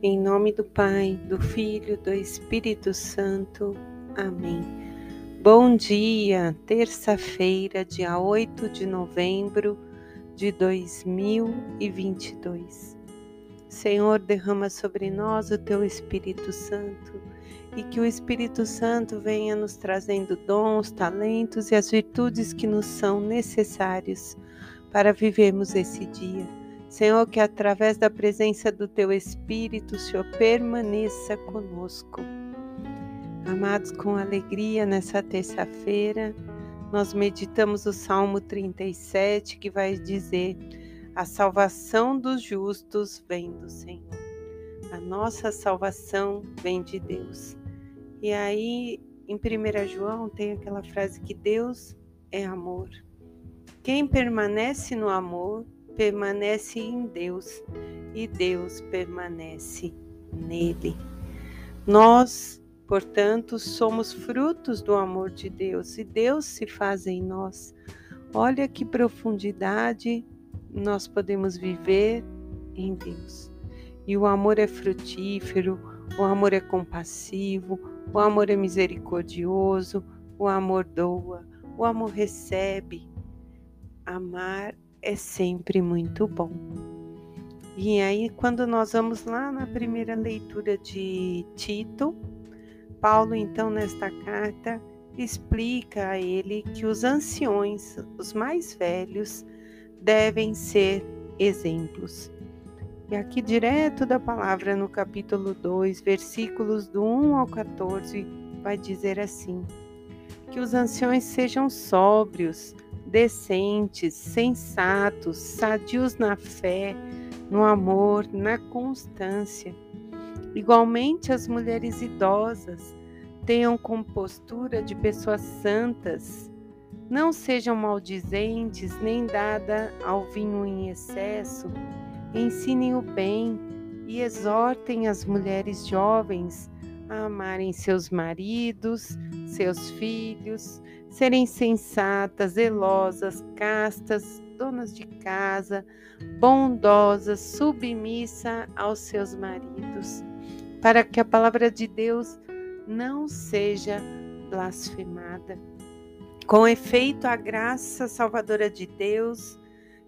Em nome do Pai, do Filho, do Espírito Santo. Amém. Bom dia, terça-feira, dia 8 de novembro de 2022. Senhor, derrama sobre nós o teu Espírito Santo e que o Espírito Santo venha nos trazendo dons, talentos e as virtudes que nos são necessários para vivermos esse dia Senhor, que através da presença do Teu Espírito, o Senhor permaneça conosco. Amados, com alegria nessa terça-feira, nós meditamos o Salmo 37, que vai dizer: A salvação dos justos vem do Senhor. A nossa salvação vem de Deus. E aí, em 1 João, tem aquela frase que Deus é amor. Quem permanece no amor permanece em Deus e Deus permanece nele. Nós, portanto, somos frutos do amor de Deus e Deus se faz em nós. Olha que profundidade nós podemos viver em Deus. E o amor é frutífero, o amor é compassivo, o amor é misericordioso, o amor doa, o amor recebe. Amar é sempre muito bom. E aí, quando nós vamos lá na primeira leitura de Tito, Paulo, então, nesta carta, explica a ele que os anciões, os mais velhos, devem ser exemplos. E aqui, direto da palavra, no capítulo 2, versículos do 1 ao 14, vai dizer assim: Que os anciões sejam sóbrios, decentes, sensatos, sadios na fé, no amor, na constância. Igualmente, as mulheres idosas tenham compostura de pessoas santas, não sejam maldizentes, nem dada ao vinho em excesso, ensinem o bem e exortem as mulheres jovens a amarem seus maridos, seus filhos, serem sensatas, zelosas, castas, donas de casa, bondosas, submissa aos seus maridos, para que a palavra de Deus não seja blasfemada. Com efeito, a graça salvadora de Deus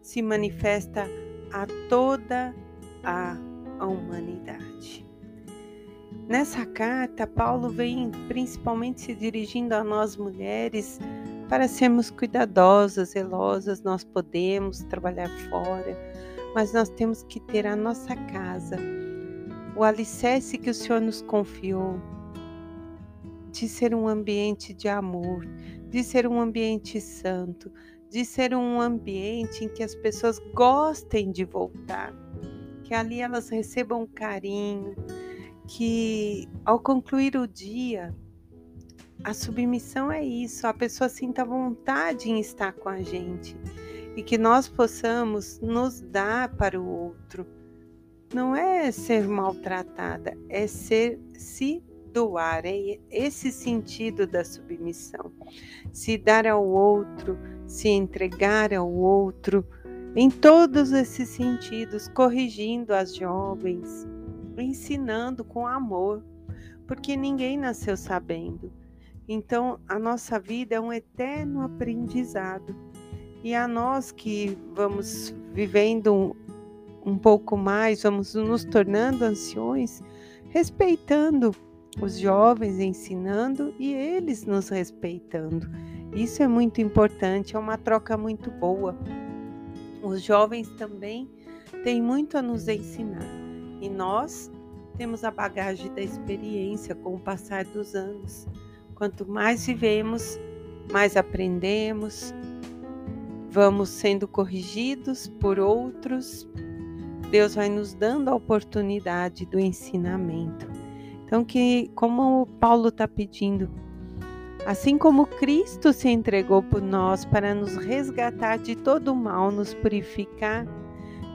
se manifesta a toda a humanidade. Nessa carta, Paulo vem principalmente se dirigindo a nós mulheres para sermos cuidadosas, zelosas. Nós podemos trabalhar fora, mas nós temos que ter a nossa casa, o alicerce que o Senhor nos confiou, de ser um ambiente de amor, de ser um ambiente santo, de ser um ambiente em que as pessoas gostem de voltar, que ali elas recebam carinho que ao concluir o dia, a submissão é isso, a pessoa sinta vontade em estar com a gente e que nós possamos nos dar para o outro. Não é ser maltratada, é ser se doar, é esse sentido da submissão. Se dar ao outro, se entregar ao outro, em todos esses sentidos, corrigindo as jovens, ensinando com amor, porque ninguém nasceu sabendo. Então, a nossa vida é um eterno aprendizado. E a nós que vamos vivendo um, um pouco mais, vamos nos tornando anciões, respeitando os jovens, ensinando e eles nos respeitando. Isso é muito importante, é uma troca muito boa. Os jovens também têm muito a nos ensinar. E nós temos a bagagem da experiência com o passar dos anos. Quanto mais vivemos, mais aprendemos, vamos sendo corrigidos por outros. Deus vai nos dando a oportunidade do ensinamento. Então, que como Paulo está pedindo, assim como Cristo se entregou por nós para nos resgatar de todo o mal, nos purificar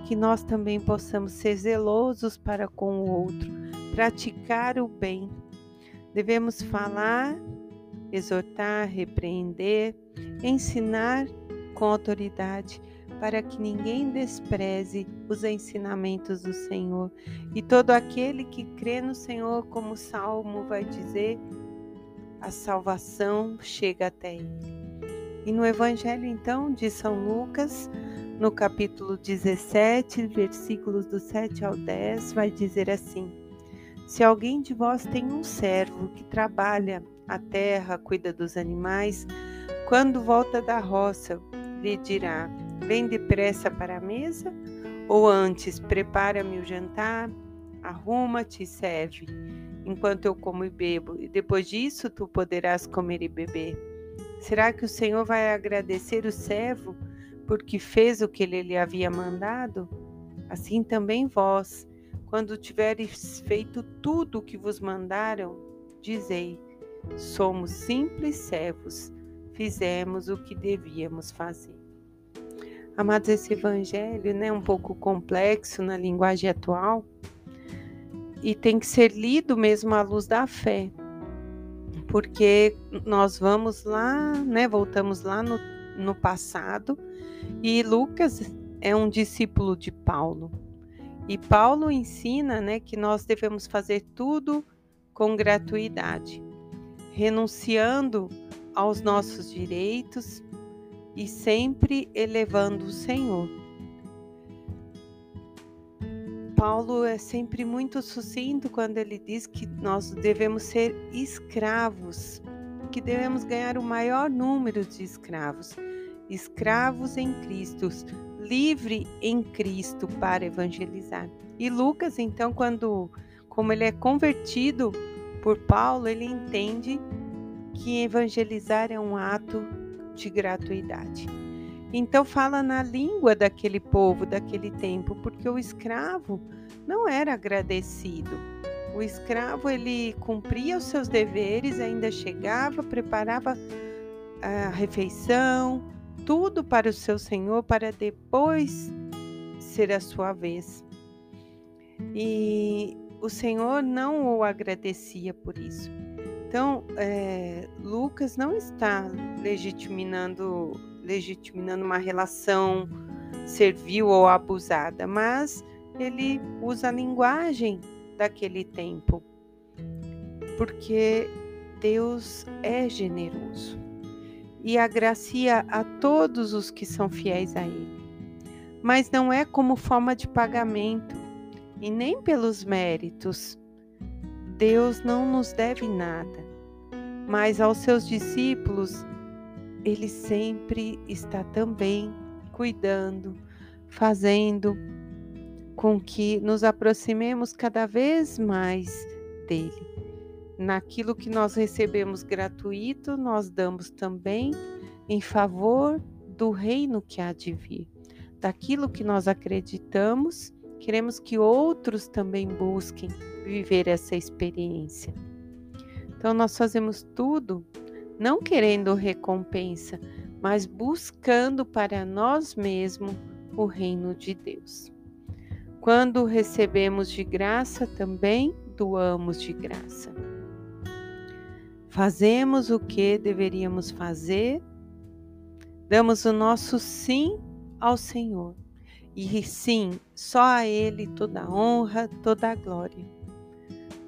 que nós também possamos ser zelosos para com o outro, praticar o bem. Devemos falar, exortar, repreender, ensinar com autoridade, para que ninguém despreze os ensinamentos do Senhor. E todo aquele que crê no Senhor, como o salmo vai dizer, a salvação chega até ele. E no Evangelho, então, de São Lucas, no capítulo 17, versículos do 7 ao 10, vai dizer assim: Se alguém de vós tem um servo que trabalha a terra, cuida dos animais, quando volta da roça, lhe dirá: Vem depressa para a mesa? Ou antes, prepara-me o jantar, arruma-te e serve, enquanto eu como e bebo, e depois disso tu poderás comer e beber. Será que o Senhor vai agradecer o servo porque fez o que ele lhe havia mandado? Assim também vós, quando tiveres feito tudo o que vos mandaram, dizei: somos simples servos, fizemos o que devíamos fazer. Amados, esse evangelho né, é um pouco complexo na linguagem atual e tem que ser lido mesmo à luz da fé, porque nós vamos lá, né, voltamos lá no, no passado e Lucas é um discípulo de Paulo. E Paulo ensina né, que nós devemos fazer tudo com gratuidade, renunciando aos nossos direitos e sempre elevando o Senhor. Paulo é sempre muito sucinto quando ele diz que nós devemos ser escravos, que devemos ganhar o maior número de escravos, escravos em Cristo, livre em Cristo para evangelizar. E Lucas, então, quando como ele é convertido por Paulo, ele entende que evangelizar é um ato de gratuidade. Então fala na língua daquele povo, daquele tempo, porque o escravo não era agradecido. O escravo ele cumpria os seus deveres, ainda chegava, preparava a refeição, tudo para o seu senhor, para depois ser a sua vez. E o Senhor não o agradecia por isso. Então, é, Lucas não está legitimando, legitimando uma relação servil ou abusada, mas ele usa a linguagem daquele tempo, porque Deus é generoso e agracia a todos os que são fiéis a Ele. Mas não é como forma de pagamento e nem pelos méritos. Deus não nos deve nada mas aos seus discípulos ele sempre está também cuidando, fazendo com que nos aproximemos cada vez mais dele. Naquilo que nós recebemos gratuito, nós damos também em favor do reino que há de vir. Daquilo que nós acreditamos, queremos que outros também busquem viver essa experiência. Então nós fazemos tudo não querendo recompensa, mas buscando para nós mesmos o reino de Deus. Quando recebemos de graça, também doamos de graça. Fazemos o que deveríamos fazer, damos o nosso sim ao Senhor. E sim, só a Ele toda a honra, toda a glória.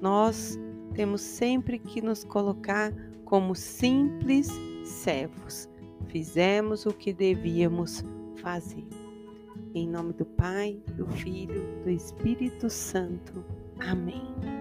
Nós temos sempre que nos colocar como simples servos. Fizemos o que devíamos fazer. Em nome do Pai, do Filho, do Espírito Santo. Amém.